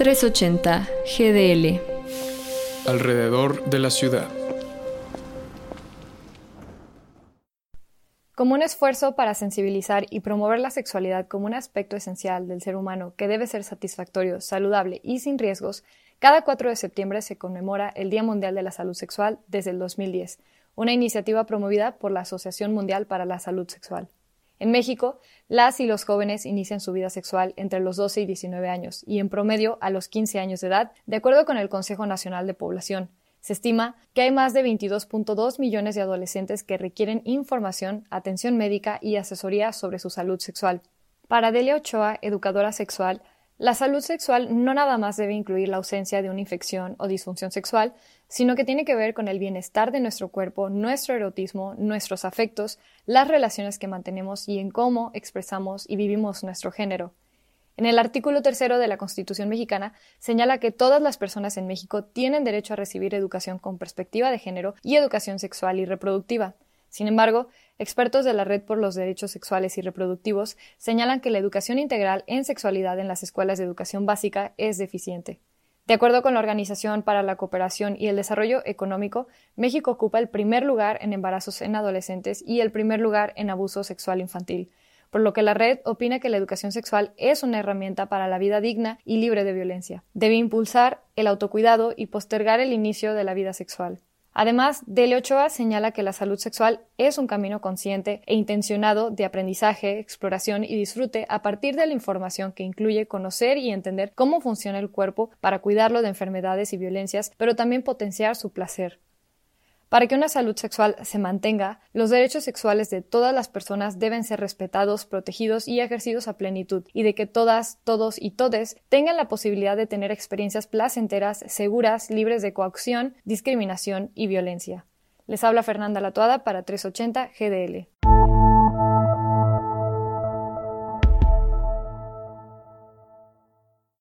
380 GDL. Alrededor de la ciudad. Como un esfuerzo para sensibilizar y promover la sexualidad como un aspecto esencial del ser humano que debe ser satisfactorio, saludable y sin riesgos, cada 4 de septiembre se conmemora el Día Mundial de la Salud Sexual desde el 2010, una iniciativa promovida por la Asociación Mundial para la Salud Sexual. En México, las y los jóvenes inician su vida sexual entre los 12 y 19 años y en promedio a los 15 años de edad, de acuerdo con el Consejo Nacional de Población. Se estima que hay más de 22.2 millones de adolescentes que requieren información, atención médica y asesoría sobre su salud sexual. Para Delia Ochoa, educadora sexual, la salud sexual no nada más debe incluir la ausencia de una infección o disfunción sexual, sino que tiene que ver con el bienestar de nuestro cuerpo, nuestro erotismo, nuestros afectos, las relaciones que mantenemos y en cómo expresamos y vivimos nuestro género. En el artículo tercero de la Constitución mexicana señala que todas las personas en México tienen derecho a recibir educación con perspectiva de género y educación sexual y reproductiva. Sin embargo, expertos de la Red por los Derechos Sexuales y Reproductivos señalan que la educación integral en sexualidad en las escuelas de educación básica es deficiente. De acuerdo con la Organización para la Cooperación y el Desarrollo Económico, México ocupa el primer lugar en embarazos en adolescentes y el primer lugar en abuso sexual infantil, por lo que la red opina que la educación sexual es una herramienta para la vida digna y libre de violencia. Debe impulsar el autocuidado y postergar el inicio de la vida sexual. Además, Dele Ochoa señala que la salud sexual es un camino consciente e intencionado de aprendizaje, exploración y disfrute a partir de la información que incluye conocer y entender cómo funciona el cuerpo para cuidarlo de enfermedades y violencias, pero también potenciar su placer. Para que una salud sexual se mantenga, los derechos sexuales de todas las personas deben ser respetados, protegidos y ejercidos a plenitud, y de que todas, todos y todes tengan la posibilidad de tener experiencias placenteras, seguras, libres de coacción, discriminación y violencia. Les habla Fernanda Latuada para 380 GDL.